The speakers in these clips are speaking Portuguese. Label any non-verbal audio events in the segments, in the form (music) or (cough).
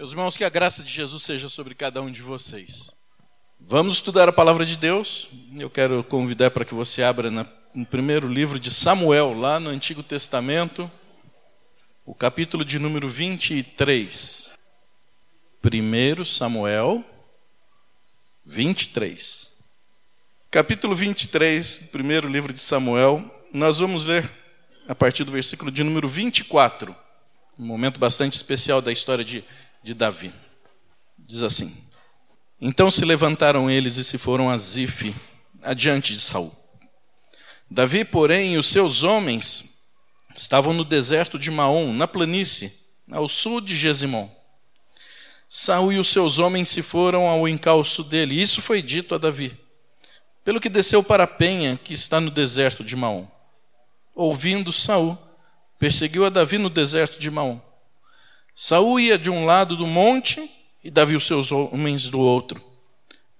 Meus irmãos, que a graça de Jesus seja sobre cada um de vocês. Vamos estudar a palavra de Deus. Eu quero convidar para que você abra no primeiro livro de Samuel, lá no Antigo Testamento, o capítulo de número 23. Primeiro Samuel 23. Capítulo 23, primeiro livro de Samuel, nós vamos ler a partir do versículo de número 24. Um momento bastante especial da história de de Davi. Diz assim: Então se levantaram eles e se foram a Zif, adiante de Saul. Davi, porém, e os seus homens estavam no deserto de Maom, na planície, ao sul de Gesimon. Saul e os seus homens se foram ao encalço dele. Isso foi dito a Davi. Pelo que desceu para a penha que está no deserto de Maom. Ouvindo Saul, perseguiu a Davi no deserto de Maom. Saul ia de um lado do monte e Davi os seus homens do outro.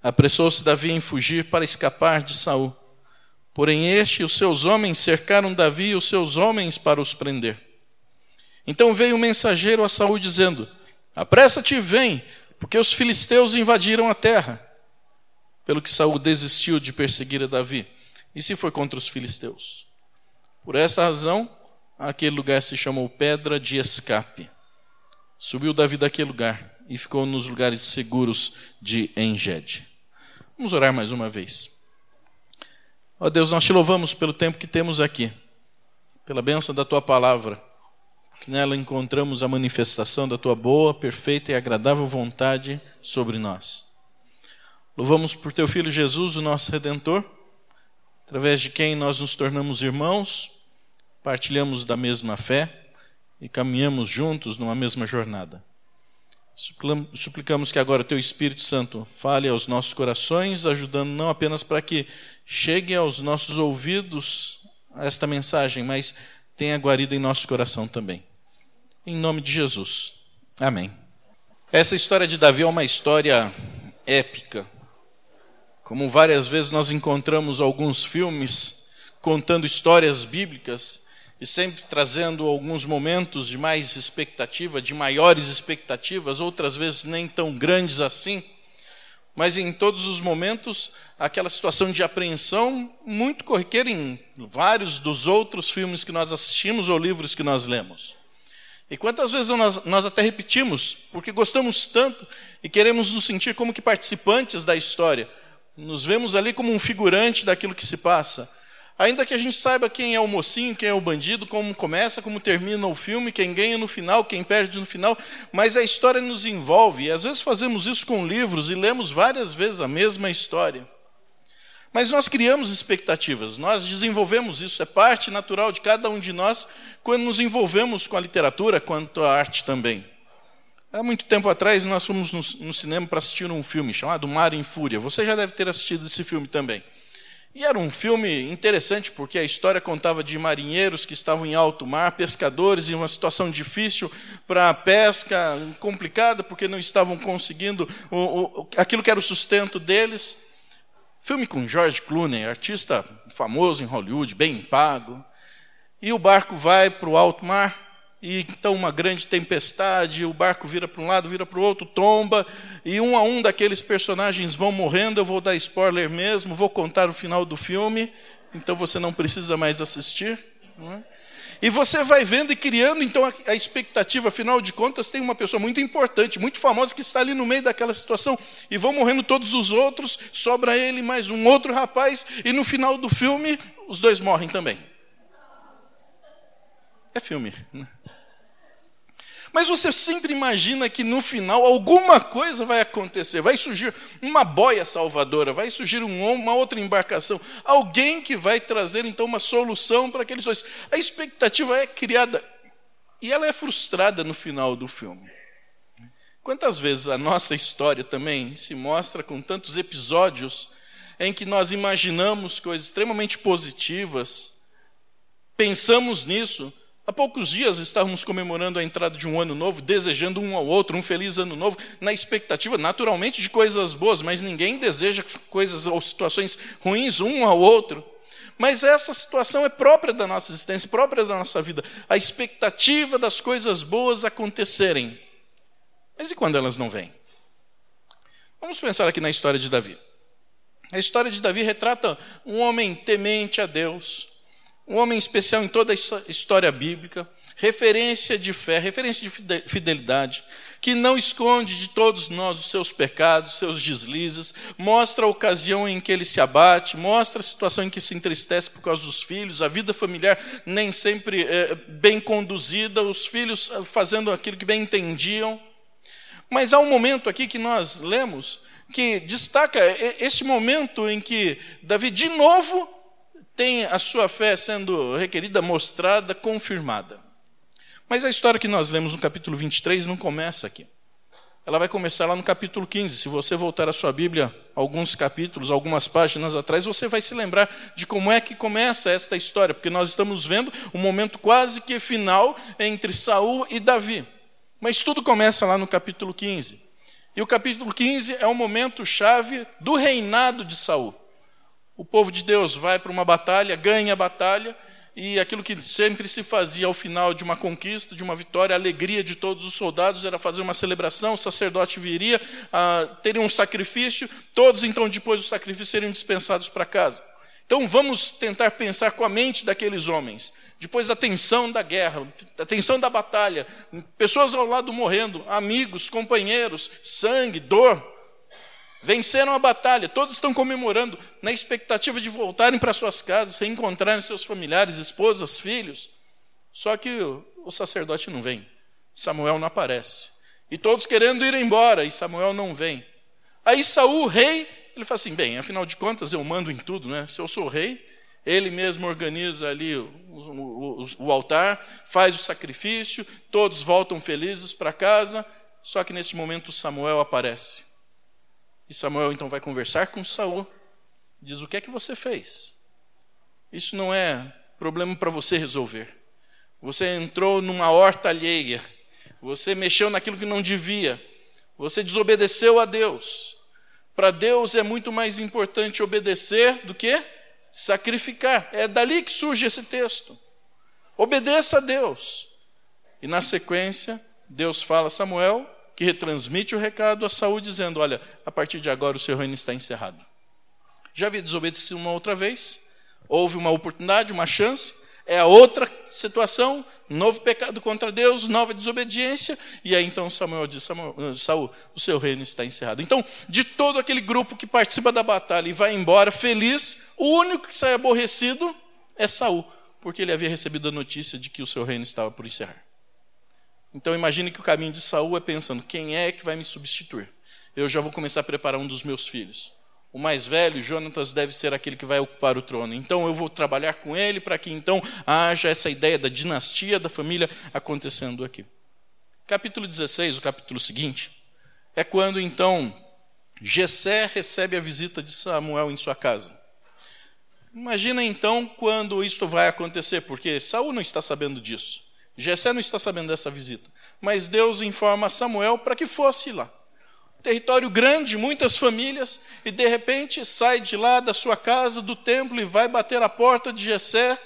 Apressou-se Davi em fugir para escapar de Saul. Porém este e os seus homens cercaram Davi e os seus homens para os prender. Então veio um mensageiro a Saul dizendo: Apressa-te e vem, porque os filisteus invadiram a terra. Pelo que Saul desistiu de perseguir a Davi e se foi contra os filisteus. Por essa razão, aquele lugar se chamou Pedra de Escape. Subiu Davi daquele lugar e ficou nos lugares seguros de Engede. Vamos orar mais uma vez. Ó oh Deus, nós te louvamos pelo tempo que temos aqui, pela bênção da tua palavra, que nela encontramos a manifestação da tua boa, perfeita e agradável vontade sobre nós. Louvamos por teu filho Jesus, o nosso redentor, através de quem nós nos tornamos irmãos, partilhamos da mesma fé e caminhamos juntos numa mesma jornada. Suplicamos que agora teu Espírito Santo fale aos nossos corações, ajudando não apenas para que chegue aos nossos ouvidos esta mensagem, mas tenha guarida em nosso coração também. Em nome de Jesus. Amém. Essa história de Davi é uma história épica. Como várias vezes nós encontramos alguns filmes contando histórias bíblicas, e sempre trazendo alguns momentos de mais expectativa, de maiores expectativas, outras vezes nem tão grandes assim, mas em todos os momentos aquela situação de apreensão muito corriqueira em vários dos outros filmes que nós assistimos ou livros que nós lemos. E quantas vezes nós, nós até repetimos, porque gostamos tanto e queremos nos sentir como que participantes da história, nos vemos ali como um figurante daquilo que se passa Ainda que a gente saiba quem é o mocinho, quem é o bandido, como começa, como termina o filme, quem ganha no final, quem perde no final, mas a história nos envolve. E às vezes fazemos isso com livros e lemos várias vezes a mesma história. Mas nós criamos expectativas, nós desenvolvemos isso, é parte natural de cada um de nós quando nos envolvemos com a literatura, quanto à arte também. Há muito tempo atrás nós fomos no, cinema para assistir um filme chamado Mar em Fúria. Você já deve ter assistido esse filme também. E era um filme interessante porque a história contava de marinheiros que estavam em alto mar, pescadores em uma situação difícil para a pesca, complicada porque não estavam conseguindo o, o, aquilo que era o sustento deles. Filme com George Clooney, artista famoso em Hollywood, bem pago. E o barco vai para o alto mar e então uma grande tempestade, o barco vira para um lado, vira para o outro, tomba, e um a um daqueles personagens vão morrendo. Eu vou dar spoiler mesmo, vou contar o final do filme, então você não precisa mais assistir. É? E você vai vendo e criando então a, a expectativa, afinal de contas, tem uma pessoa muito importante, muito famosa, que está ali no meio daquela situação, e vão morrendo todos os outros, sobra ele mais um outro rapaz, e no final do filme, os dois morrem também. É filme. Né? Mas você sempre imagina que no final alguma coisa vai acontecer, vai surgir uma boia salvadora, vai surgir uma outra embarcação, alguém que vai trazer então uma solução para aqueles dois. A expectativa é criada e ela é frustrada no final do filme. Quantas vezes a nossa história também se mostra com tantos episódios em que nós imaginamos coisas extremamente positivas, pensamos nisso, Há poucos dias estávamos comemorando a entrada de um ano novo, desejando um ao outro um feliz ano novo, na expectativa, naturalmente, de coisas boas, mas ninguém deseja coisas ou situações ruins um ao outro. Mas essa situação é própria da nossa existência, própria da nossa vida. A expectativa das coisas boas acontecerem Mas e quando elas não vêm? Vamos pensar aqui na história de Davi. A história de Davi retrata um homem temente a Deus, um homem especial em toda a história bíblica, referência de fé, referência de fidelidade, que não esconde de todos nós os seus pecados, seus deslizes, mostra a ocasião em que ele se abate, mostra a situação em que se entristece por causa dos filhos, a vida familiar nem sempre é, bem conduzida, os filhos eh, fazendo aquilo que bem entendiam. Mas há um momento aqui que nós lemos que destaca este momento em que Davi, de novo, tem a sua fé sendo requerida, mostrada, confirmada. Mas a história que nós lemos no capítulo 23 não começa aqui. Ela vai começar lá no capítulo 15. Se você voltar a sua Bíblia alguns capítulos, algumas páginas atrás, você vai se lembrar de como é que começa esta história, porque nós estamos vendo um momento quase que final entre Saul e Davi. Mas tudo começa lá no capítulo 15. E o capítulo 15 é o momento chave do reinado de Saul. O povo de Deus vai para uma batalha, ganha a batalha, e aquilo que sempre se fazia ao final de uma conquista, de uma vitória, a alegria de todos os soldados era fazer uma celebração, o sacerdote viria, ah, teria um sacrifício, todos então depois do sacrifício seriam dispensados para casa. Então vamos tentar pensar com a mente daqueles homens. Depois da tensão da guerra, da tensão da batalha, pessoas ao lado morrendo, amigos, companheiros, sangue, dor. Venceram a batalha, todos estão comemorando, na expectativa de voltarem para suas casas, reencontrarem seus familiares, esposas, filhos. Só que o sacerdote não vem, Samuel não aparece. E todos querendo ir embora, e Samuel não vem. Aí Saul, rei, ele fala assim: bem, afinal de contas eu mando em tudo, né? Se eu sou rei, ele mesmo organiza ali o, o, o altar, faz o sacrifício, todos voltam felizes para casa. Só que nesse momento Samuel aparece. E Samuel então vai conversar com Saul, diz: O que é que você fez? Isso não é problema para você resolver. Você entrou numa horta alheia, você mexeu naquilo que não devia, você desobedeceu a Deus. Para Deus é muito mais importante obedecer do que sacrificar. É dali que surge esse texto. Obedeça a Deus. E na sequência, Deus fala a Samuel, que retransmite o recado a Saul dizendo: Olha, a partir de agora o seu reino está encerrado. Já havia desobedecido uma outra vez, houve uma oportunidade, uma chance, é a outra situação, novo pecado contra Deus, nova desobediência, e aí então Samuel diz: Samuel, Saul, o seu reino está encerrado. Então, de todo aquele grupo que participa da batalha e vai embora feliz, o único que sai aborrecido é Saul, porque ele havia recebido a notícia de que o seu reino estava por encerrar. Então imagine que o caminho de Saul é pensando: quem é que vai me substituir? Eu já vou começar a preparar um dos meus filhos. O mais velho, Jonatas, deve ser aquele que vai ocupar o trono. Então eu vou trabalhar com ele para que então haja essa ideia da dinastia da família acontecendo aqui. Capítulo 16, o capítulo seguinte, é quando então Jessé recebe a visita de Samuel em sua casa. Imagina então quando isto vai acontecer, porque Saul não está sabendo disso. Jessé não está sabendo dessa visita, mas Deus informa Samuel para que fosse lá. Território grande, muitas famílias, e de repente sai de lá da sua casa, do templo, e vai bater a porta de Jessé,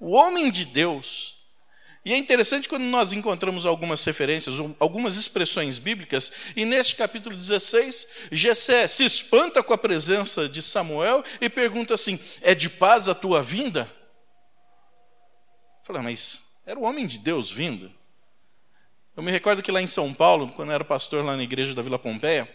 o homem de Deus. E é interessante quando nós encontramos algumas referências, algumas expressões bíblicas, e neste capítulo 16, Jessé se espanta com a presença de Samuel e pergunta assim: É de paz a tua vinda? Fala, mas era o homem de Deus vindo. Eu me recordo que lá em São Paulo, quando eu era pastor lá na igreja da Vila Pompeia,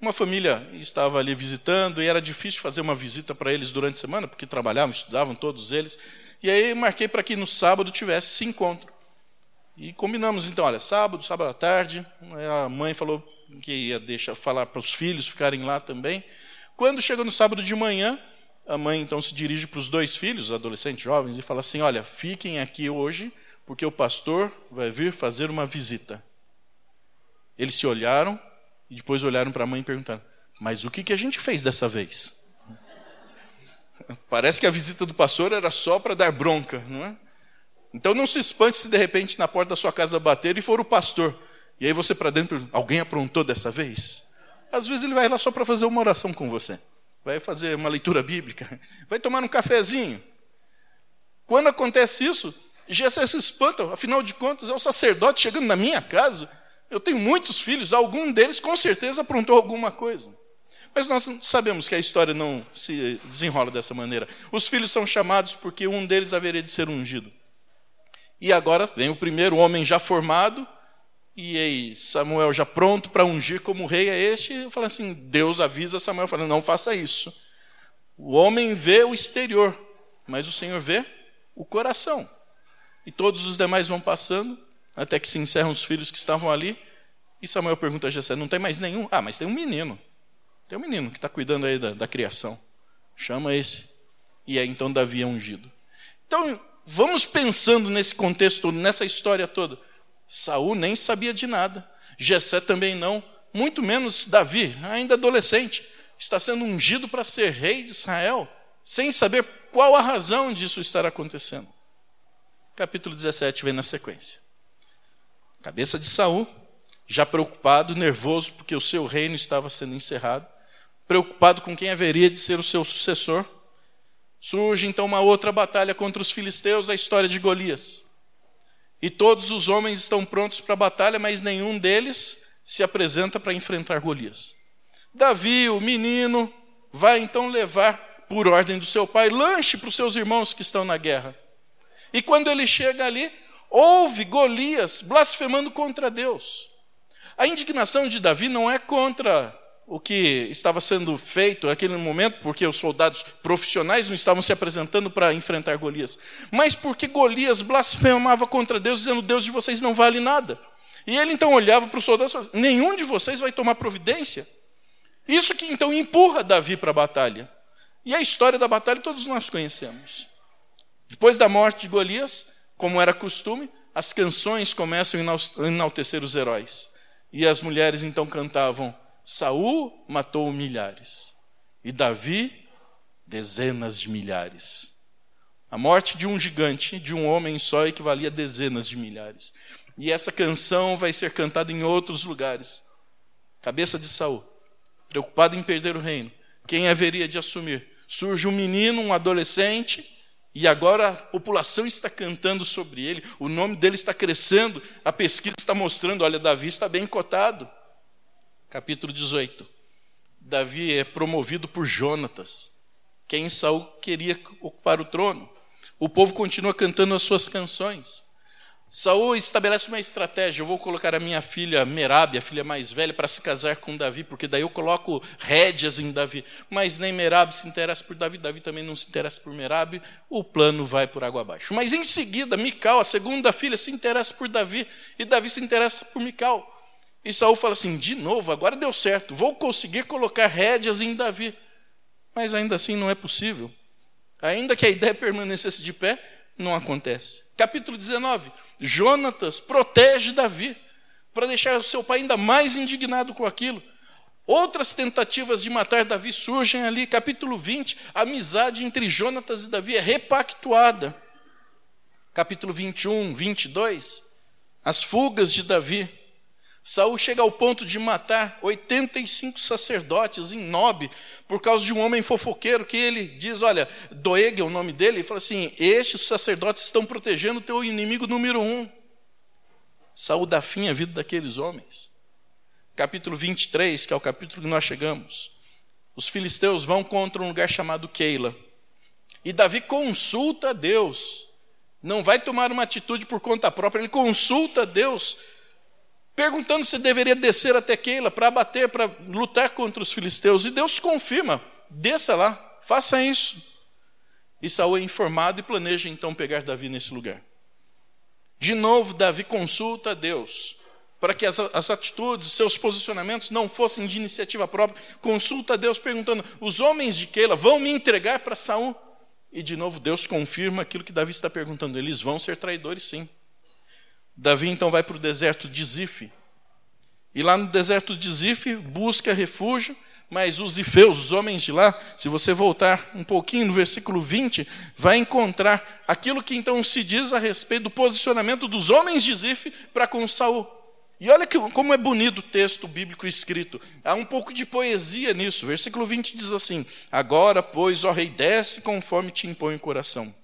uma família estava ali visitando e era difícil fazer uma visita para eles durante a semana, porque trabalhavam, estudavam todos eles. E aí marquei para que no sábado tivesse esse encontro. E combinamos então, olha, sábado, sábado à tarde, a mãe falou que ia deixar falar para os filhos ficarem lá também. Quando chega no sábado de manhã, a mãe então se dirige para os dois filhos, adolescentes jovens, e fala assim: Olha, fiquem aqui hoje, porque o pastor vai vir fazer uma visita. Eles se olharam e depois olharam para a mãe e perguntaram: Mas o que, que a gente fez dessa vez? (laughs) Parece que a visita do pastor era só para dar bronca, não é? Então não se espante se de repente na porta da sua casa bater e for o pastor. E aí você para dentro, alguém aprontou dessa vez? Às vezes ele vai lá só para fazer uma oração com você. Vai fazer uma leitura bíblica, vai tomar um cafezinho. Quando acontece isso, Jessé se espanta, afinal de contas, é o sacerdote chegando na minha casa. Eu tenho muitos filhos, algum deles com certeza aprontou alguma coisa. Mas nós sabemos que a história não se desenrola dessa maneira. Os filhos são chamados porque um deles haveria de ser ungido. E agora vem o primeiro homem já formado, e aí Samuel já pronto para ungir como rei é este, e fala assim: Deus avisa Samuel, fala, não faça isso. O homem vê o exterior, mas o Senhor vê o coração. E todos os demais vão passando, até que se encerram os filhos que estavam ali. E Samuel pergunta a Jessé: Não tem mais nenhum? Ah, mas tem um menino. Tem um menino que está cuidando aí da, da criação. Chama esse. E é então Davi é ungido. Então, vamos pensando nesse contexto nessa história toda. Saul nem sabia de nada. Jessé também não. Muito menos Davi, ainda adolescente, está sendo ungido para ser rei de Israel, sem saber qual a razão disso estar acontecendo. Capítulo 17 vem na sequência. Cabeça de Saul, já preocupado, nervoso, porque o seu reino estava sendo encerrado, preocupado com quem haveria de ser o seu sucessor. Surge então uma outra batalha contra os filisteus, a história de Golias. E todos os homens estão prontos para a batalha, mas nenhum deles se apresenta para enfrentar Golias. Davi, o menino, vai então levar, por ordem do seu pai, lanche para os seus irmãos que estão na guerra. E quando ele chega ali, ouve Golias blasfemando contra Deus. A indignação de Davi não é contra o que estava sendo feito naquele momento, porque os soldados profissionais não estavam se apresentando para enfrentar Golias, mas porque Golias blasfemava contra Deus, dizendo: Deus de vocês não vale nada. E ele então olhava para os soldados e falava: Nenhum de vocês vai tomar providência. Isso que então empurra Davi para a batalha. E a história da batalha todos nós conhecemos. Depois da morte de Golias, como era costume, as canções começam a enaltecer os heróis. E as mulheres então cantavam: Saul matou milhares e Davi dezenas de milhares. A morte de um gigante, de um homem só, equivalia a dezenas de milhares. E essa canção vai ser cantada em outros lugares. Cabeça de Saul, preocupado em perder o reino, quem haveria de assumir? Surge um menino, um adolescente, e agora a população está cantando sobre ele, o nome dele está crescendo, a pesquisa está mostrando: olha, Davi está bem cotado capítulo 18. Davi é promovido por Jonatas, quem Saul queria ocupar o trono. O povo continua cantando as suas canções. Saul estabelece uma estratégia. Eu vou colocar a minha filha Merab, a filha mais velha, para se casar com Davi, porque daí eu coloco rédeas em Davi. Mas nem Merab se interessa por Davi, Davi também não se interessa por Merab. O plano vai por água abaixo. Mas em seguida, Mical, a segunda filha, se interessa por Davi, e Davi se interessa por Mical. E Saul fala assim: de novo, agora deu certo, vou conseguir colocar rédeas em Davi. Mas ainda assim não é possível. Ainda que a ideia permanecesse de pé, não acontece. Capítulo 19: Jonatas protege Davi, para deixar o seu pai ainda mais indignado com aquilo. Outras tentativas de matar Davi surgem ali. Capítulo 20: a amizade entre Jonatas e Davi é repactuada. Capítulo 21, 22: as fugas de Davi. Saul chega ao ponto de matar 85 sacerdotes em Nob por causa de um homem fofoqueiro que ele diz, olha, Doeg é o nome dele, e fala assim: estes sacerdotes estão protegendo o teu inimigo número um. Saul dá fim à vida daqueles homens. Capítulo 23, que é o capítulo que nós chegamos. Os filisteus vão contra um lugar chamado Keila. E Davi consulta a Deus. Não vai tomar uma atitude por conta própria, ele consulta a Deus perguntando se deveria descer até Keila para abater, para lutar contra os filisteus. E Deus confirma: desça lá, faça isso. E Saul é informado e planeja então pegar Davi nesse lugar. De novo, Davi consulta a Deus para que as, as atitudes, seus posicionamentos não fossem de iniciativa própria. Consulta a Deus perguntando: os homens de Keila vão me entregar para Saul? E de novo Deus confirma aquilo que Davi está perguntando: eles vão ser traidores, sim. Davi então vai para o deserto de Zif. E lá no deserto de Zif busca refúgio, mas os ifeus, os homens de lá, se você voltar um pouquinho no versículo 20, vai encontrar aquilo que então se diz a respeito do posicionamento dos homens de Zif para com Saul. E olha que, como é bonito o texto bíblico escrito. Há um pouco de poesia nisso. Versículo 20 diz assim: Agora, pois, ó rei, desce conforme te impõe o coração.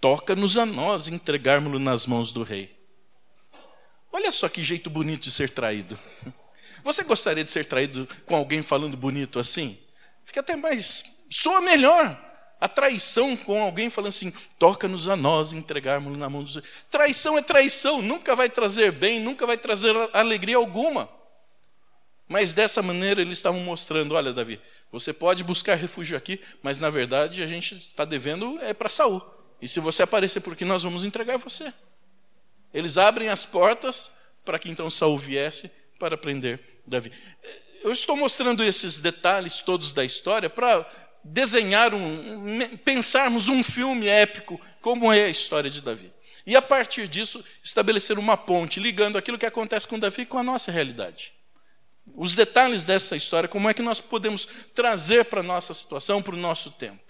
Toca-nos a nós entregarmos-lo nas mãos do rei. Olha só que jeito bonito de ser traído. Você gostaria de ser traído com alguém falando bonito assim? Fica até mais. soa melhor. A traição com alguém falando assim, toca-nos a nós entregarmos na mão dos. Traição é traição, nunca vai trazer bem, nunca vai trazer alegria alguma. Mas dessa maneira eles estavam mostrando: olha, Davi, você pode buscar refúgio aqui, mas na verdade a gente está devendo é para Saul. E se você aparecer por aqui, nós vamos entregar você. Eles abrem as portas para que então Saul viesse para prender Davi. Eu estou mostrando esses detalhes todos da história para desenhar um, pensarmos um filme épico como é a história de Davi. E a partir disso estabelecer uma ponte ligando aquilo que acontece com Davi com a nossa realidade. Os detalhes dessa história, como é que nós podemos trazer para a nossa situação, para o nosso tempo.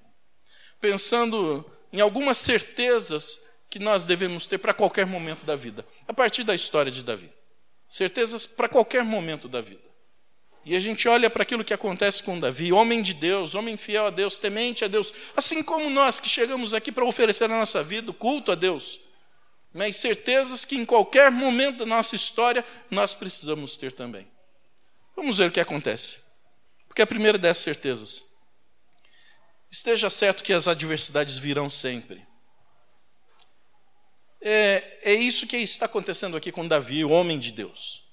Pensando em algumas certezas que nós devemos ter para qualquer momento da vida, a partir da história de Davi. Certezas para qualquer momento da vida. E a gente olha para aquilo que acontece com Davi, homem de Deus, homem fiel a Deus, temente a Deus, assim como nós que chegamos aqui para oferecer a nossa vida, o culto a Deus. Mas certezas que em qualquer momento da nossa história nós precisamos ter também. Vamos ver o que acontece. Porque a primeira dessas certezas. Esteja certo que as adversidades virão sempre. É, é isso que está acontecendo aqui com Davi, o homem de Deus.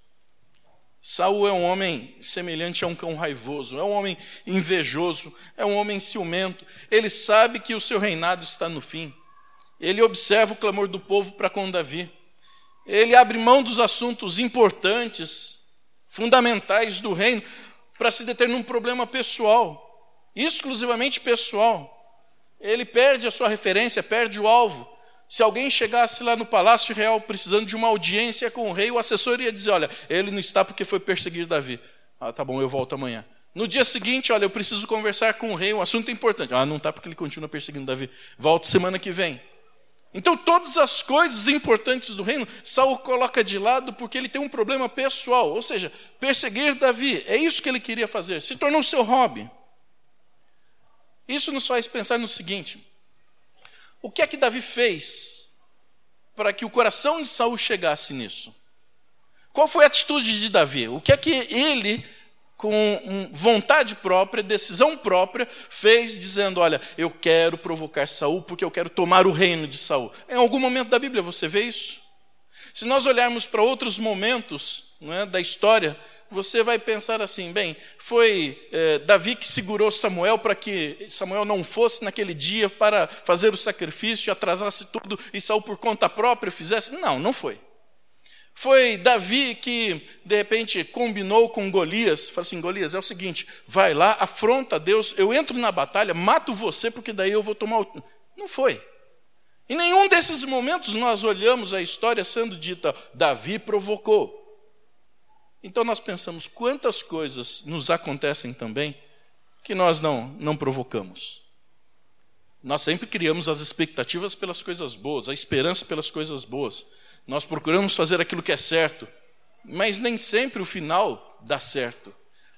Saul é um homem semelhante a um cão raivoso, é um homem invejoso, é um homem ciumento. Ele sabe que o seu reinado está no fim. Ele observa o clamor do povo para com Davi. Ele abre mão dos assuntos importantes, fundamentais do reino, para se deter num problema pessoal, exclusivamente pessoal. Ele perde a sua referência, perde o alvo. Se alguém chegasse lá no Palácio Real precisando de uma audiência com o rei, o assessor ia dizer: Olha, ele não está porque foi perseguir Davi. Ah, tá bom, eu volto amanhã. No dia seguinte, olha, eu preciso conversar com o rei, um assunto importante. Ah, não está porque ele continua perseguindo Davi. Volto semana que vem. Então, todas as coisas importantes do reino, Saul coloca de lado porque ele tem um problema pessoal, ou seja, perseguir Davi. É isso que ele queria fazer, se tornou seu hobby. Isso nos faz pensar no seguinte: o que é que Davi fez para que o coração de Saul chegasse nisso? Qual foi a atitude de Davi? O que é que ele, com vontade própria, decisão própria, fez dizendo: Olha, eu quero provocar Saul porque eu quero tomar o reino de Saul? Em algum momento da Bíblia você vê isso? Se nós olharmos para outros momentos é, da história você vai pensar assim: bem, foi é, Davi que segurou Samuel para que Samuel não fosse naquele dia para fazer o sacrifício, atrasasse tudo e Saul por conta própria fizesse? Não, não foi. Foi Davi que, de repente, combinou com Golias, falou assim: Golias, é o seguinte, vai lá, afronta Deus, eu entro na batalha, mato você, porque daí eu vou tomar o. Não foi. Em nenhum desses momentos nós olhamos a história sendo dita, Davi provocou. Então nós pensamos quantas coisas nos acontecem também que nós não, não provocamos. Nós sempre criamos as expectativas pelas coisas boas, a esperança pelas coisas boas. Nós procuramos fazer aquilo que é certo, mas nem sempre o final dá certo.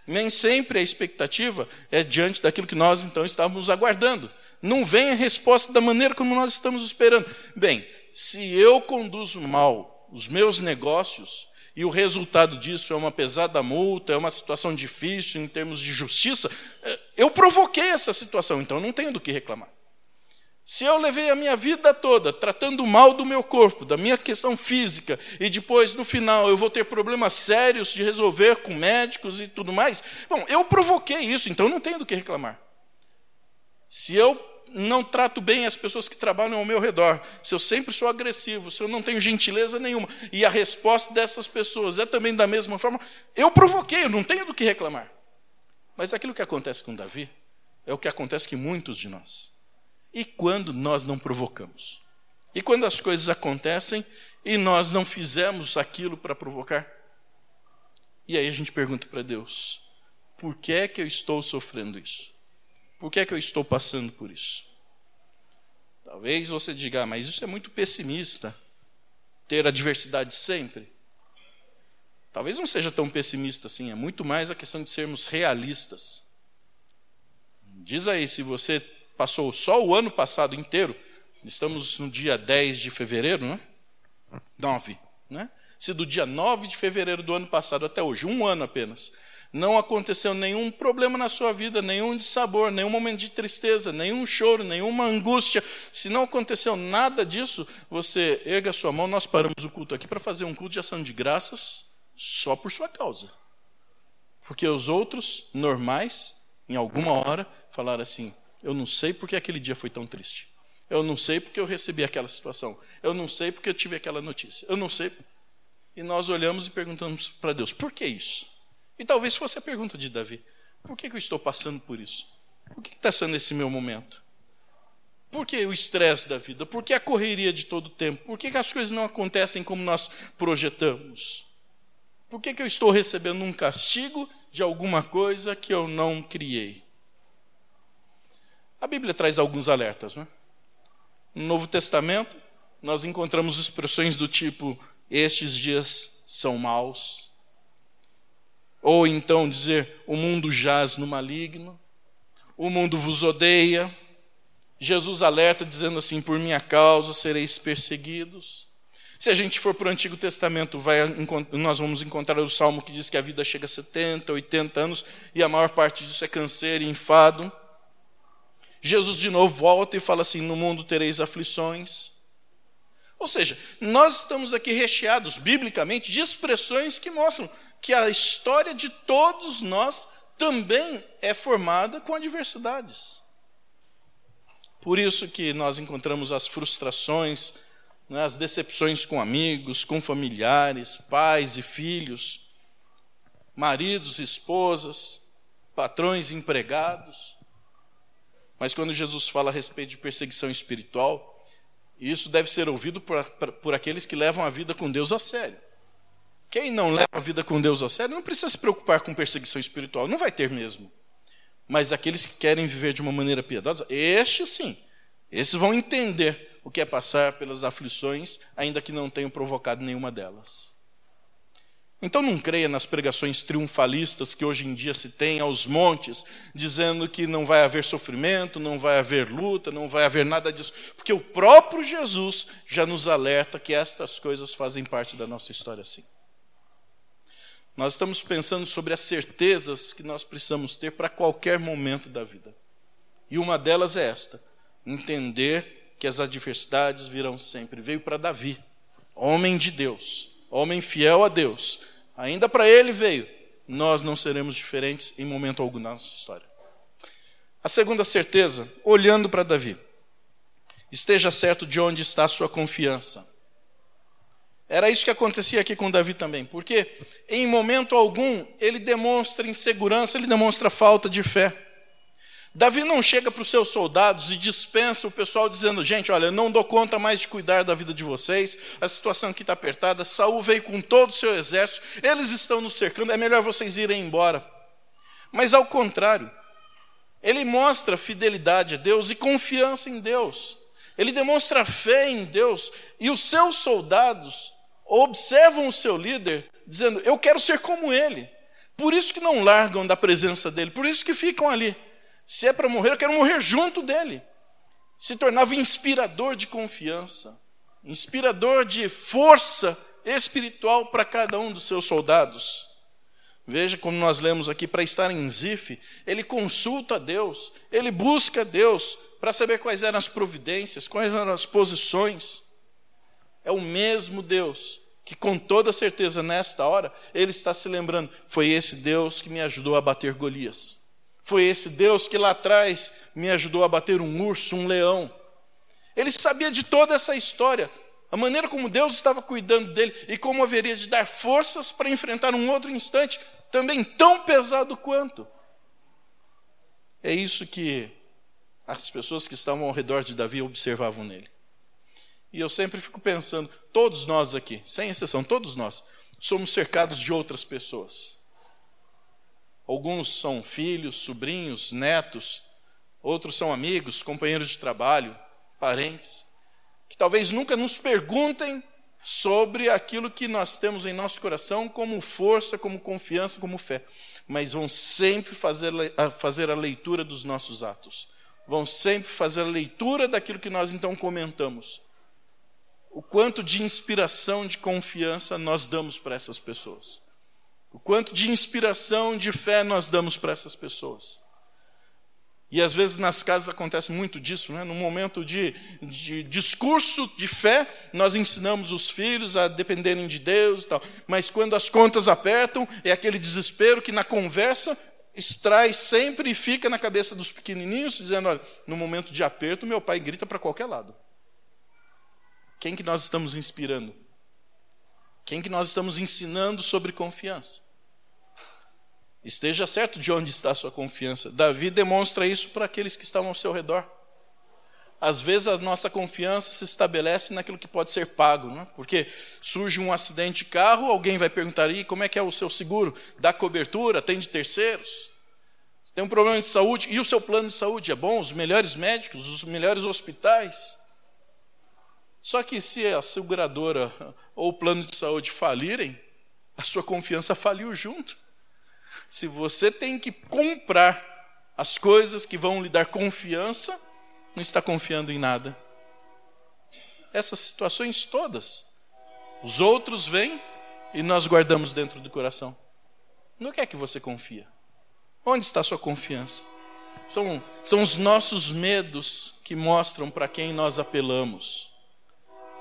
Nem sempre a expectativa é diante daquilo que nós então estávamos aguardando. Não vem a resposta da maneira como nós estamos esperando. Bem, se eu conduzo mal os meus negócios, e o resultado disso é uma pesada multa, é uma situação difícil em termos de justiça, é, eu provoquei essa situação, então não tenho do que reclamar. Se eu levei a minha vida toda tratando mal do meu corpo, da minha questão física, e depois, no final, eu vou ter problemas sérios de resolver com médicos e tudo mais, bom, eu provoquei isso, então não tenho do que reclamar. Se eu não trato bem as pessoas que trabalham ao meu redor, se eu sempre sou agressivo, se eu não tenho gentileza nenhuma, e a resposta dessas pessoas é também da mesma forma, eu provoquei, eu não tenho do que reclamar. Mas aquilo que acontece com Davi é o que acontece com muitos de nós. E quando nós não provocamos? E quando as coisas acontecem e nós não fizemos aquilo para provocar? E aí a gente pergunta para Deus: por que é que eu estou sofrendo isso? Por que é que eu estou passando por isso? Talvez você diga, ah, mas isso é muito pessimista, ter adversidade sempre. Talvez não seja tão pessimista assim, é muito mais a questão de sermos realistas. Diz aí, se você passou só o ano passado inteiro, estamos no dia 10 de fevereiro, né? 9, né? Se do dia 9 de fevereiro do ano passado até hoje, um ano apenas, não aconteceu nenhum problema na sua vida, nenhum dissabor, nenhum momento de tristeza, nenhum choro, nenhuma angústia, se não aconteceu nada disso, você erga a sua mão, nós paramos o culto aqui para fazer um culto de ação de graças só por sua causa. Porque os outros, normais, em alguma hora, falaram assim: eu não sei porque aquele dia foi tão triste. Eu não sei porque eu recebi aquela situação. Eu não sei porque eu tive aquela notícia. Eu não sei. E nós olhamos e perguntamos para Deus: por que isso? E talvez fosse a pergunta de Davi: por que, que eu estou passando por isso? Por que está sendo esse meu momento? Por que o estresse da vida? Por que a correria de todo o tempo? Por que, que as coisas não acontecem como nós projetamos? Por que, que eu estou recebendo um castigo de alguma coisa que eu não criei? A Bíblia traz alguns alertas. Né? No Novo Testamento, nós encontramos expressões do tipo: estes dias são maus, ou então dizer: o mundo jaz no maligno, o mundo vos odeia. Jesus alerta dizendo assim: por minha causa sereis perseguidos. Se a gente for para o Antigo Testamento, vai, nós vamos encontrar o salmo que diz que a vida chega a 70, 80 anos e a maior parte disso é câncer e enfado. Jesus de novo volta e fala assim: no mundo tereis aflições. Ou seja, nós estamos aqui recheados, biblicamente, de expressões que mostram que a história de todos nós também é formada com adversidades. Por isso que nós encontramos as frustrações, né, as decepções com amigos, com familiares, pais e filhos, maridos e esposas, patrões e empregados. Mas quando Jesus fala a respeito de perseguição espiritual, isso deve ser ouvido por, por aqueles que levam a vida com Deus a sério. Quem não leva a vida com Deus a sério não precisa se preocupar com perseguição espiritual, não vai ter mesmo. Mas aqueles que querem viver de uma maneira piedosa, estes sim, esses vão entender o que é passar pelas aflições, ainda que não tenham provocado nenhuma delas. Então não creia nas pregações triunfalistas que hoje em dia se tem aos montes, dizendo que não vai haver sofrimento, não vai haver luta, não vai haver nada disso, porque o próprio Jesus já nos alerta que estas coisas fazem parte da nossa história sim. Nós estamos pensando sobre as certezas que nós precisamos ter para qualquer momento da vida. E uma delas é esta: entender que as adversidades virão sempre. Veio para Davi, homem de Deus, homem fiel a Deus. Ainda para ele veio. Nós não seremos diferentes em momento algum na nossa história. A segunda certeza, olhando para Davi, esteja certo de onde está a sua confiança. Era isso que acontecia aqui com Davi também, porque em momento algum ele demonstra insegurança, ele demonstra falta de fé. Davi não chega para os seus soldados e dispensa o pessoal dizendo: gente, olha, eu não dou conta mais de cuidar da vida de vocês, a situação aqui está apertada. Saul veio com todo o seu exército, eles estão nos cercando, é melhor vocês irem embora. Mas ao contrário, ele mostra fidelidade a Deus e confiança em Deus. Ele demonstra fé em Deus e os seus soldados observam o seu líder dizendo: Eu quero ser como ele. Por isso que não largam da presença dele, por isso que ficam ali. Se é para morrer, eu quero morrer junto dele. Se tornava inspirador de confiança, inspirador de força espiritual para cada um dos seus soldados. Veja como nós lemos aqui, para estar em Zif, ele consulta a Deus, ele busca Deus para saber quais eram as providências, quais eram as posições. É o mesmo Deus que com toda certeza nesta hora ele está se lembrando: foi esse Deus que me ajudou a bater Golias. Foi esse Deus que lá atrás me ajudou a bater um urso, um leão. Ele sabia de toda essa história, a maneira como Deus estava cuidando dele e como haveria de dar forças para enfrentar um outro instante também tão pesado quanto. É isso que as pessoas que estavam ao redor de Davi observavam nele. E eu sempre fico pensando, todos nós aqui, sem exceção, todos nós, somos cercados de outras pessoas. Alguns são filhos, sobrinhos, netos, outros são amigos, companheiros de trabalho, parentes, que talvez nunca nos perguntem sobre aquilo que nós temos em nosso coração como força, como confiança, como fé, mas vão sempre fazer, fazer a leitura dos nossos atos, vão sempre fazer a leitura daquilo que nós então comentamos o quanto de inspiração, de confiança nós damos para essas pessoas. O quanto de inspiração, de fé nós damos para essas pessoas. E às vezes nas casas acontece muito disso, né? no momento de, de discurso de fé, nós ensinamos os filhos a dependerem de Deus e tal. Mas quando as contas apertam, é aquele desespero que na conversa extrai sempre e fica na cabeça dos pequenininhos, dizendo: olha, no momento de aperto, meu pai grita para qualquer lado. Quem que nós estamos inspirando? Quem que nós estamos ensinando sobre confiança? Esteja certo de onde está a sua confiança. Davi demonstra isso para aqueles que estavam ao seu redor. Às vezes a nossa confiança se estabelece naquilo que pode ser pago, né? porque surge um acidente de carro, alguém vai perguntar aí como é que é o seu seguro, dá cobertura, tem de terceiros, tem um problema de saúde, e o seu plano de saúde é bom, os melhores médicos, os melhores hospitais. Só que se a seguradora ou o plano de saúde falirem, a sua confiança faliu junto. Se você tem que comprar as coisas que vão lhe dar confiança, não está confiando em nada. Essas situações todas, os outros vêm e nós guardamos dentro do coração. No que é que você confia? Onde está a sua confiança? São, são os nossos medos que mostram para quem nós apelamos.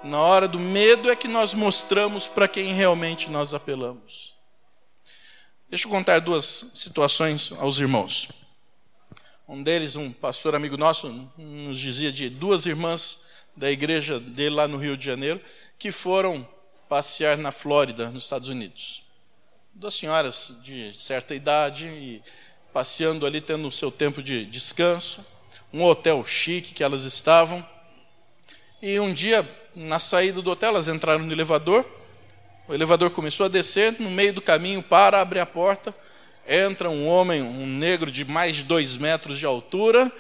Na hora do medo é que nós mostramos para quem realmente nós apelamos. Deixa eu contar duas situações aos irmãos. Um deles, um pastor amigo nosso, nos dizia de duas irmãs da igreja dele lá no Rio de Janeiro que foram passear na Flórida, nos Estados Unidos. Duas senhoras de certa idade e passeando ali, tendo o seu tempo de descanso. Um hotel chique que elas estavam. E um dia na saída do hotel, elas entraram no elevador. O elevador começou a descer, no meio do caminho, para, abre a porta. Entra um homem, um negro de mais de dois metros de altura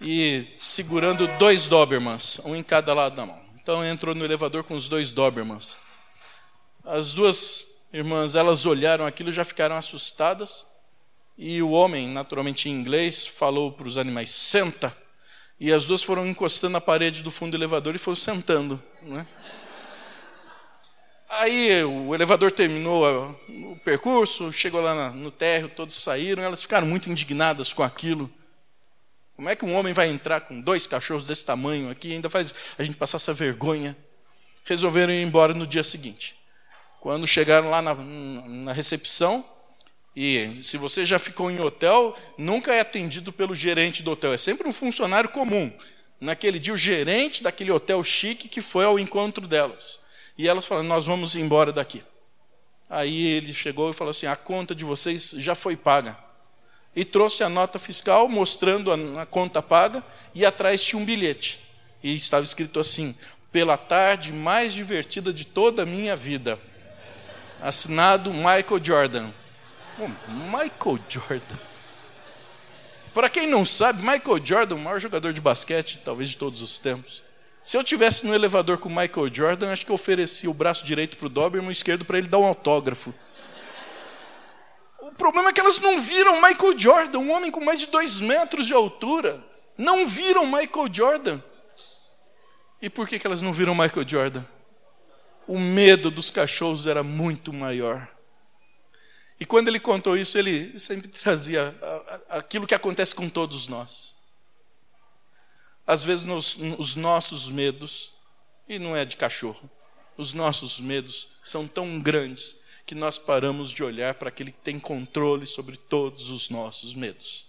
e segurando dois Dobermans, um em cada lado da mão. Então entrou no elevador com os dois Dobermans. As duas irmãs, elas olharam aquilo, já ficaram assustadas. E o homem, naturalmente em inglês, falou para os animais: senta. E as duas foram encostando na parede do fundo do elevador e foram sentando. Né? Aí o elevador terminou o percurso, chegou lá no térreo, todos saíram, elas ficaram muito indignadas com aquilo. Como é que um homem vai entrar com dois cachorros desse tamanho aqui, ainda faz a gente passar essa vergonha? Resolveram ir embora no dia seguinte. Quando chegaram lá na, na recepção, e se você já ficou em hotel, nunca é atendido pelo gerente do hotel, é sempre um funcionário comum. Naquele dia, o gerente daquele hotel chique que foi ao encontro delas. E elas falaram: Nós vamos embora daqui. Aí ele chegou e falou assim: A conta de vocês já foi paga. E trouxe a nota fiscal mostrando a, a conta paga, e atrás tinha um bilhete. E estava escrito assim: Pela tarde mais divertida de toda a minha vida. Assinado Michael Jordan. Michael Jordan. Para quem não sabe, Michael Jordan, o maior jogador de basquete, talvez de todos os tempos. Se eu tivesse no elevador com Michael Jordan, acho que eu oferecia o braço direito para o Doberman e o esquerdo para ele dar um autógrafo. O problema é que elas não viram Michael Jordan, um homem com mais de dois metros de altura. Não viram Michael Jordan. E por que, que elas não viram Michael Jordan? O medo dos cachorros era muito maior. E quando ele contou isso, ele sempre (laughs) trazia aquilo que acontece com todos nós. Às vezes, nos, os nossos medos, e não é de cachorro, os nossos medos são tão grandes que nós paramos de olhar para aquele que tem controle sobre todos os nossos medos.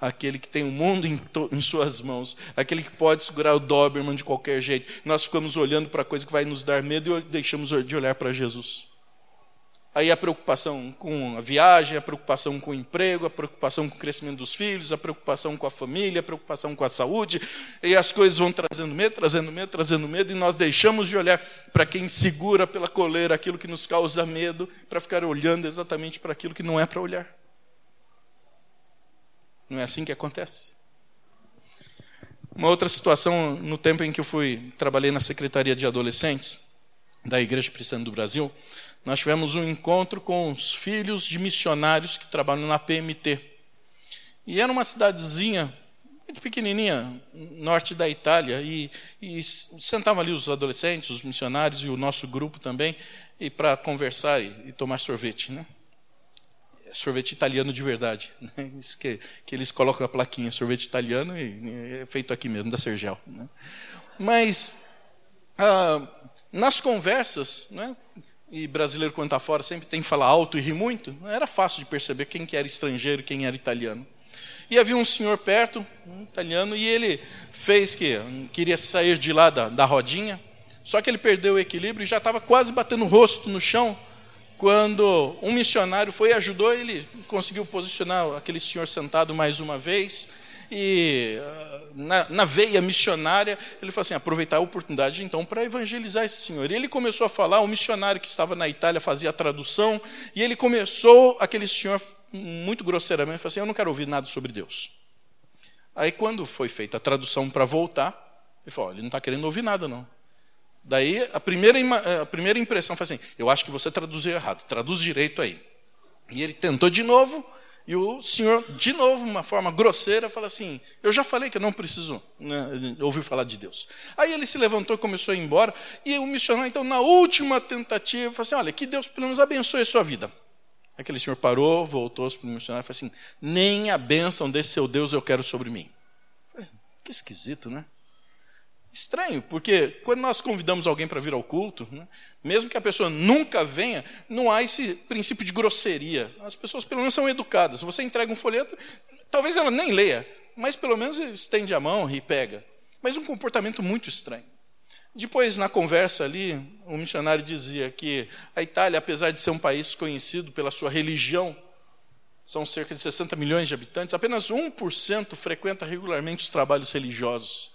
Aquele que tem o mundo em, em, suas mãos, aquele que pode segurar o Doberman de qualquer jeito. Nós ficamos olhando para a coisa que vai nos dar medo e deixamos de olhar para Jesus. Aí a preocupação com a viagem, a preocupação com o emprego, a preocupação com o crescimento dos filhos, a preocupação com a família, a preocupação com a saúde, e as coisas vão trazendo medo, trazendo medo, trazendo medo, e nós deixamos de olhar para quem segura pela coleira aquilo que nos causa medo, para ficar olhando exatamente para aquilo que não é para olhar. Não é assim que acontece? Uma outra situação, no tempo em que eu fui, trabalhei na Secretaria de Adolescentes da Igreja Cristã do Brasil, nós tivemos um encontro com os filhos de missionários que trabalham na PMT. E era uma cidadezinha muito pequenininha, norte da Itália, e, e sentavam ali os adolescentes, os missionários e o nosso grupo também, e para conversar e, e, tomar sorvete, né? Sorvete italiano de verdade, (laughs) né? Isso que, que eles colocam a plaquinha, sorvete italiano, e, é feito aqui mesmo, da Sergel. Né? Mas ah, nas conversas, né? E brasileiro quando está fora sempre tem que falar alto e rir muito, era fácil de perceber quem que era estrangeiro quem era italiano. E havia um senhor perto, um italiano, e ele fez que queria sair de lá da, da rodinha, só que ele perdeu o equilíbrio e já estava quase batendo o rosto no chão, quando um missionário foi e ajudou, ele conseguiu posicionar aquele senhor sentado mais uma vez, e ah, na, na, veia missionária, ele falou assim: aproveitar a oportunidade então para evangelizar esse senhor. E ele começou a falar, o missionário que estava na Itália fazia a tradução, e ele começou, aquele senhor, muito grosseiramente, falou assim: Eu não quero ouvir nada sobre Deus. Aí, quando foi feita a tradução para voltar, ele falou: Ele não está querendo ouvir nada, não. Daí, a primeira, a primeira impressão foi assim: Eu acho que você traduziu errado, traduz direito aí. E ele tentou de novo, e o senhor, de novo, uma forma grosseira, fala assim: Eu já falei que eu não preciso né, ouvir falar de Deus. Aí ele se levantou e começou a ir embora. E o missionário, então, na última tentativa, falou assim: Olha, que Deus pelo menos abençoe a sua vida. Aquele senhor parou, voltou para o missionário e falou assim: Nem a bênção desse seu Deus eu quero sobre mim. Que esquisito, né? Estranho, porque quando nós convidamos alguém para vir ao culto, né, mesmo que a pessoa nunca venha, não há esse princípio de grosseria. As pessoas, pelo menos, são educadas. Você entrega um folheto, talvez ela nem leia, mas pelo menos estende a mão e pega. Mas um comportamento muito estranho. Depois, na conversa ali, o missionário dizia que a Itália, apesar de ser um país conhecido pela sua religião, são cerca de 60 milhões de habitantes, apenas 1% frequenta regularmente os trabalhos religiosos.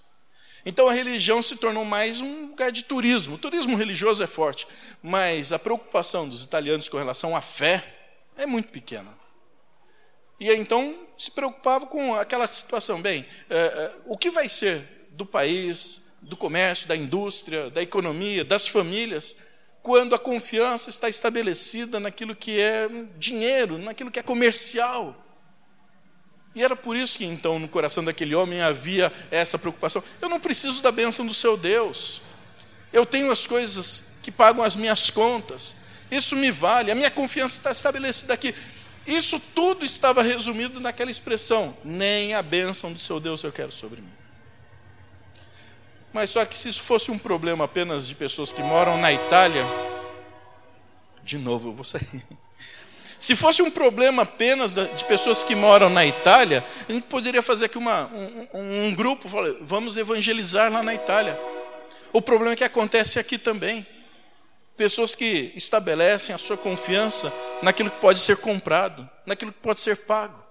Então a religião se tornou mais um lugar de turismo. O turismo religioso é forte, mas a preocupação dos italianos com relação à fé é muito pequena. E então se preocupava com aquela situação: bem, é, é, o que vai ser do país, do comércio, da indústria, da economia, das famílias, quando a confiança está estabelecida naquilo que é dinheiro, naquilo que é comercial? E era por isso que então no coração daquele homem havia essa preocupação. Eu não preciso da bênção do seu Deus. Eu tenho as coisas que pagam as minhas contas. Isso me vale. A minha confiança está estabelecida aqui. Isso tudo estava resumido naquela expressão: nem a bênção do seu Deus eu quero sobre mim. Mas só que se isso fosse um problema apenas de pessoas que moram na Itália, de novo eu vou sair. (laughs) Se fosse um problema apenas de pessoas que moram na Itália, a gente poderia fazer aqui uma, um, um grupo, vamos evangelizar lá na Itália. O problema é que acontece aqui também. Pessoas que estabelecem a sua confiança naquilo que pode ser comprado, naquilo que pode ser pago.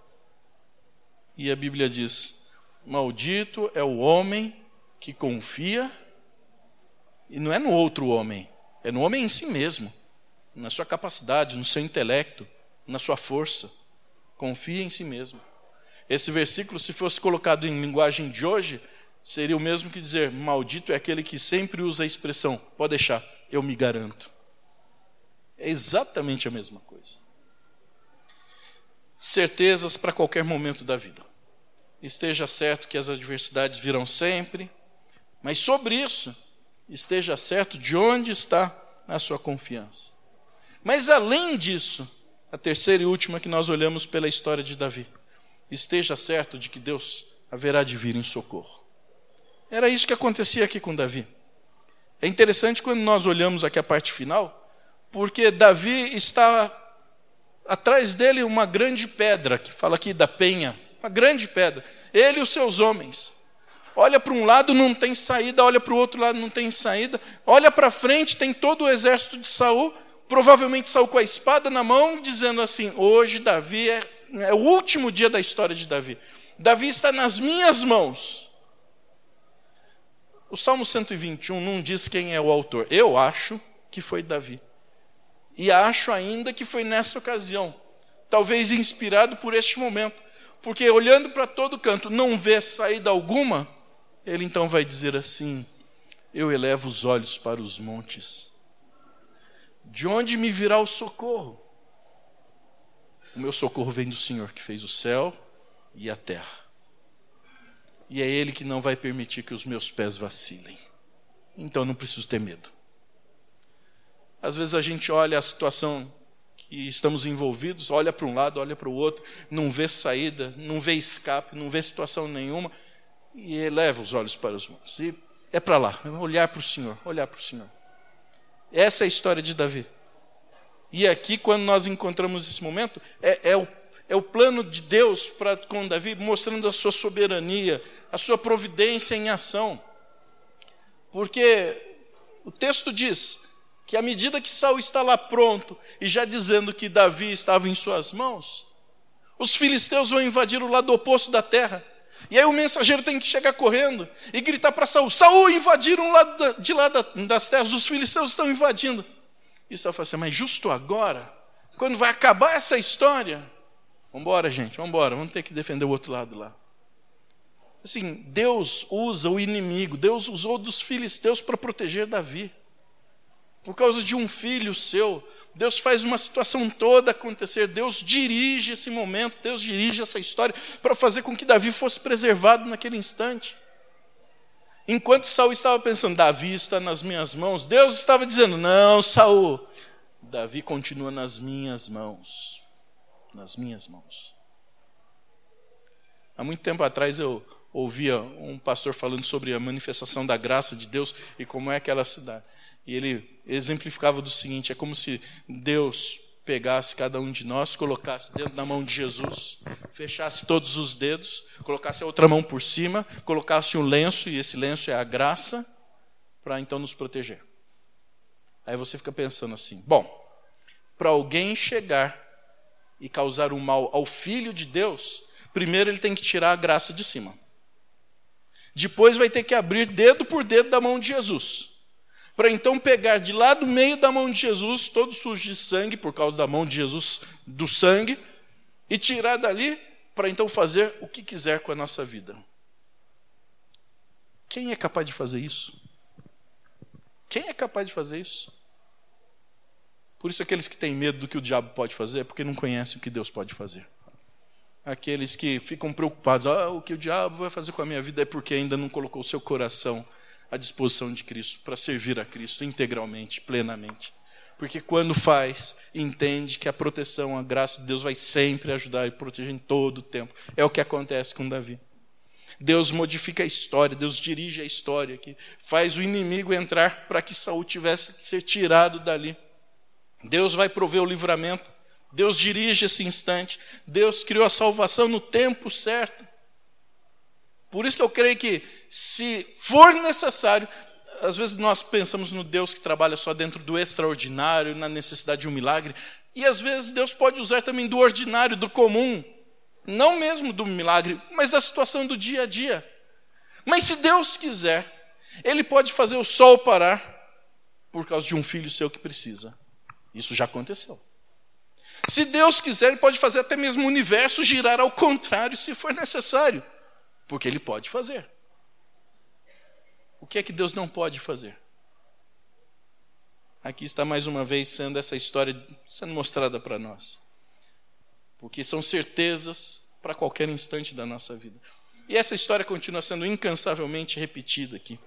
E a Bíblia diz: Maldito é o homem que confia, e não é no outro homem, é no homem em si mesmo, na sua capacidade, no seu intelecto, na sua força. Confie em si mesmo. Esse versículo, se fosse colocado em linguagem de hoje, seria o mesmo que dizer: Maldito é aquele que sempre usa a expressão, pode deixar, eu me garanto. É exatamente a mesma coisa. Certezas para qualquer momento da vida. Esteja certo que as adversidades virão sempre, mas sobre isso, esteja certo de onde está a sua confiança. Mas além disso, a terceira e última que nós olhamos pela história de Davi. Esteja certo de que Deus haverá de vir em socorro. Era isso que acontecia aqui com Davi. É interessante quando nós olhamos aqui a parte final, porque Davi está atrás dele uma grande pedra, que fala aqui da penha, uma grande pedra. Ele e os seus homens. Olha para um lado, não tem saída, olha para o outro lado, não tem saída. Olha para frente, tem todo o exército de Saul provavelmente saiu com a espada na mão, dizendo assim: Hoje Davi é, é o último dia da história de Davi. Davi está nas minhas mãos. O Salmo 121 não diz quem é o autor. Eu acho que foi Davi. E acho ainda que foi nessa ocasião, talvez inspirado por este momento, porque olhando para todo canto, não vê saída alguma, ele então vai dizer assim: Eu elevo os olhos para os montes de onde me virá o socorro? O meu socorro vem do Senhor que fez o céu e a terra. e é Ele que não vai permitir que os meus pés vacilem. Então não preciso ter medo. Às vezes a gente olha a situação que estamos envolvidos, olha para um lado, olha para o outro, não vê saída, não vê escape, não vê situação nenhuma, e eleva os olhos para os montes. E é para lá, olhar para o Senhor, olhar para o Senhor. Essa é a história de Davi. E aqui, quando nós encontramos esse momento, é, é, o, é o plano de Deus para com Davi, mostrando a sua soberania, a sua providência em ação. Porque o texto diz que à medida que Saul está lá pronto e já dizendo que Davi estava em suas mãos, os filisteus vão invadir o lado oposto da terra. E aí o mensageiro tem que chegar correndo e gritar para Saul: Saul, invadiram lá de lá das terras, os filisteus estão invadindo. E Saul fala assim: Mas justo agora, quando vai acabar essa história, vamos embora, gente, vamos embora, vamos ter que defender o outro lado lá. Assim, Deus usa o inimigo, Deus usou dos filisteus para proteger Davi. Por causa de um filho seu, Deus faz uma situação toda acontecer, Deus dirige esse momento, Deus dirige essa história para fazer com que Davi fosse preservado naquele instante. Enquanto Saul estava pensando, Davi está nas minhas mãos, Deus estava dizendo: Não, Saul, Davi continua nas minhas mãos. Nas minhas mãos. Há muito tempo atrás eu ouvia um pastor falando sobre a manifestação da graça de Deus e como é que ela se dá. E ele exemplificava do seguinte: é como se Deus pegasse cada um de nós, colocasse dentro da mão de Jesus, fechasse todos os dedos, colocasse a outra mão por cima, colocasse um lenço, e esse lenço é a graça, para então nos proteger. Aí você fica pensando assim: bom, para alguém chegar e causar um mal ao filho de Deus, primeiro ele tem que tirar a graça de cima. Depois vai ter que abrir dedo por dedo da mão de Jesus para então pegar de lá do meio da mão de Jesus, todo sujo de sangue, por causa da mão de Jesus, do sangue, e tirar dali, para então fazer o que quiser com a nossa vida. Quem é capaz de fazer isso? Quem é capaz de fazer isso? Por isso, aqueles que têm medo do que o diabo pode fazer é porque não conhecem o que Deus pode fazer. Aqueles que ficam preocupados, ah, o que o diabo vai fazer com a minha vida é porque ainda não colocou o seu coração à disposição de Cristo, para servir a Cristo integralmente, plenamente. Porque quando faz, entende que a proteção, a graça de Deus vai sempre ajudar e proteger em todo o tempo. É o que acontece com Davi. Deus modifica a história, Deus dirige a história, que faz o inimigo entrar para que Saul tivesse que ser tirado dali. Deus vai prover o livramento, Deus dirige esse instante, Deus criou a salvação no tempo certo. Por isso que eu creio que, se for necessário, às vezes nós pensamos no Deus que trabalha só dentro do extraordinário, na necessidade de um milagre, e às vezes Deus pode usar também do ordinário, do comum, não mesmo do milagre, mas da situação do dia a dia. Mas se Deus quiser, Ele pode fazer o sol parar por causa de um filho seu que precisa. Isso já aconteceu. Se Deus quiser, Ele pode fazer até mesmo o universo girar ao contrário, se for necessário. Porque ele pode fazer. O que é que Deus não pode fazer? Aqui está mais uma vez sendo essa história sendo mostrada para nós. Porque são certezas para qualquer instante da nossa vida. E essa história continua sendo incansavelmente repetida aqui.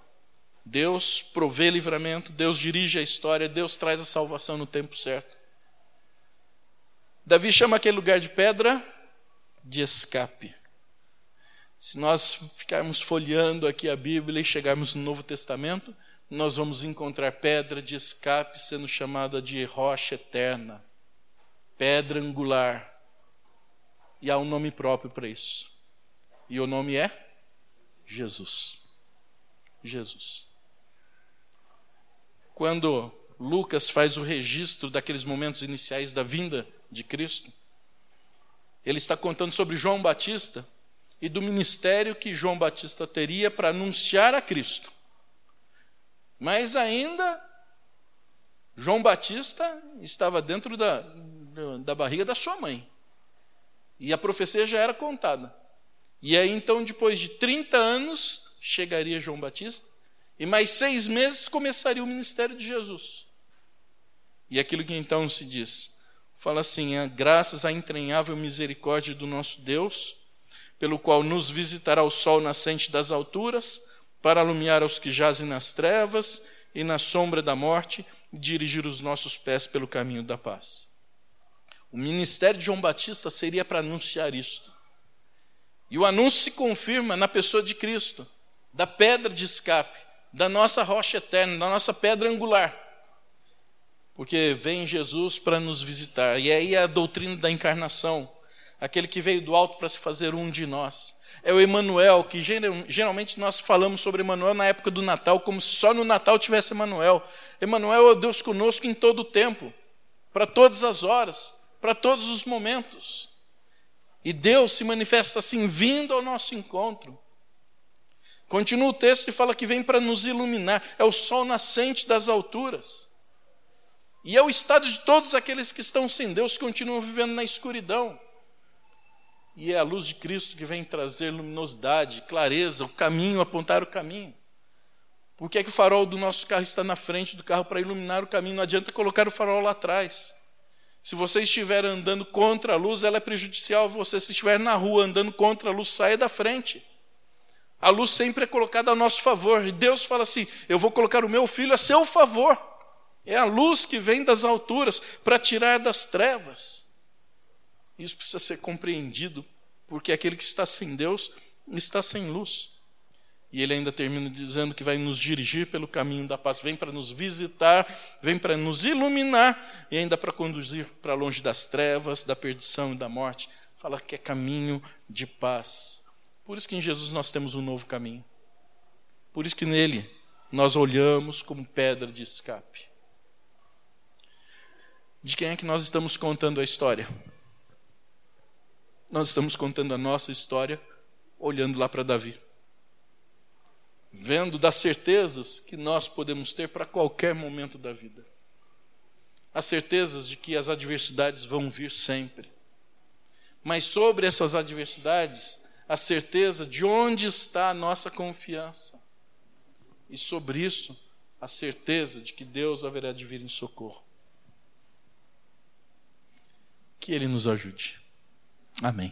Deus provê livramento, Deus dirige a história, Deus traz a salvação no tempo certo. Davi chama aquele lugar de pedra de escape. Se nós ficarmos folheando aqui a Bíblia e chegarmos no Novo Testamento, nós vamos encontrar pedra de escape sendo chamada de rocha eterna, pedra angular. E há um nome próprio para isso. E o nome é Jesus. Jesus. Quando Lucas faz o registro daqueles momentos iniciais da vinda de Cristo, ele está contando sobre João Batista e do ministério que João Batista teria para anunciar a Cristo. Mas ainda, João Batista estava dentro da, da barriga da sua mãe. E a profecia já era contada. E aí, então, depois de 30 anos, chegaria João Batista, e mais seis meses começaria o ministério de Jesus. E aquilo que então se diz, fala assim: graças à entranhável misericórdia do nosso Deus, pelo qual nos visitará o sol nascente das alturas, para alumiar aos que jazem nas trevas e na sombra da morte, e dirigir os nossos pés pelo caminho da paz. O ministério de João Batista seria para anunciar isto. E o anúncio se confirma na pessoa de Cristo, da pedra de escape, da nossa rocha eterna, da nossa pedra angular. Porque vem Jesus para nos visitar. E aí é a doutrina da encarnação, aquele que veio do alto para se fazer um de nós. É o Emanuel, que geralmente nós falamos sobre Emanuel na época do Natal, como se só no Natal tivesse Emanuel. Emanuel é o Deus conosco em todo o tempo, para todas as horas, para todos os momentos. E Deus se manifesta assim, vindo ao nosso encontro. Continua o texto e fala que vem para nos iluminar, é o sol nascente das alturas. E é o estado de todos aqueles que estão sem Deus, que continuam vivendo na escuridão. E é a luz de Cristo que vem trazer luminosidade, clareza, o caminho, apontar o caminho. Por que, é que o farol do nosso carro está na frente do carro para iluminar o caminho? Não adianta colocar o farol lá atrás. Se você estiver andando contra a luz, ela é prejudicial a você. Se estiver na rua andando contra a luz, saia da frente. A luz sempre é colocada a nosso favor. E Deus fala assim: Eu vou colocar o meu filho a seu favor. É a luz que vem das alturas para tirar das trevas. Isso precisa ser compreendido, porque aquele que está sem Deus está sem luz. E ele ainda termina dizendo que vai nos dirigir pelo caminho da paz, vem para nos visitar, vem para nos iluminar e ainda para conduzir para longe das trevas, da perdição e da morte. Fala que é caminho de paz. Por isso que em Jesus nós temos um novo caminho. Por isso que nele nós olhamos como pedra de escape. De quem é que nós estamos contando a história? Nós estamos contando a nossa história olhando lá para Davi. Vendo das certezas que nós podemos ter para qualquer momento da vida. As certezas de que as adversidades vão vir sempre. Mas sobre essas adversidades, a certeza de onde está a nossa confiança. E sobre isso, a certeza de que Deus haverá de vir em socorro. Que Ele nos ajude. Amém.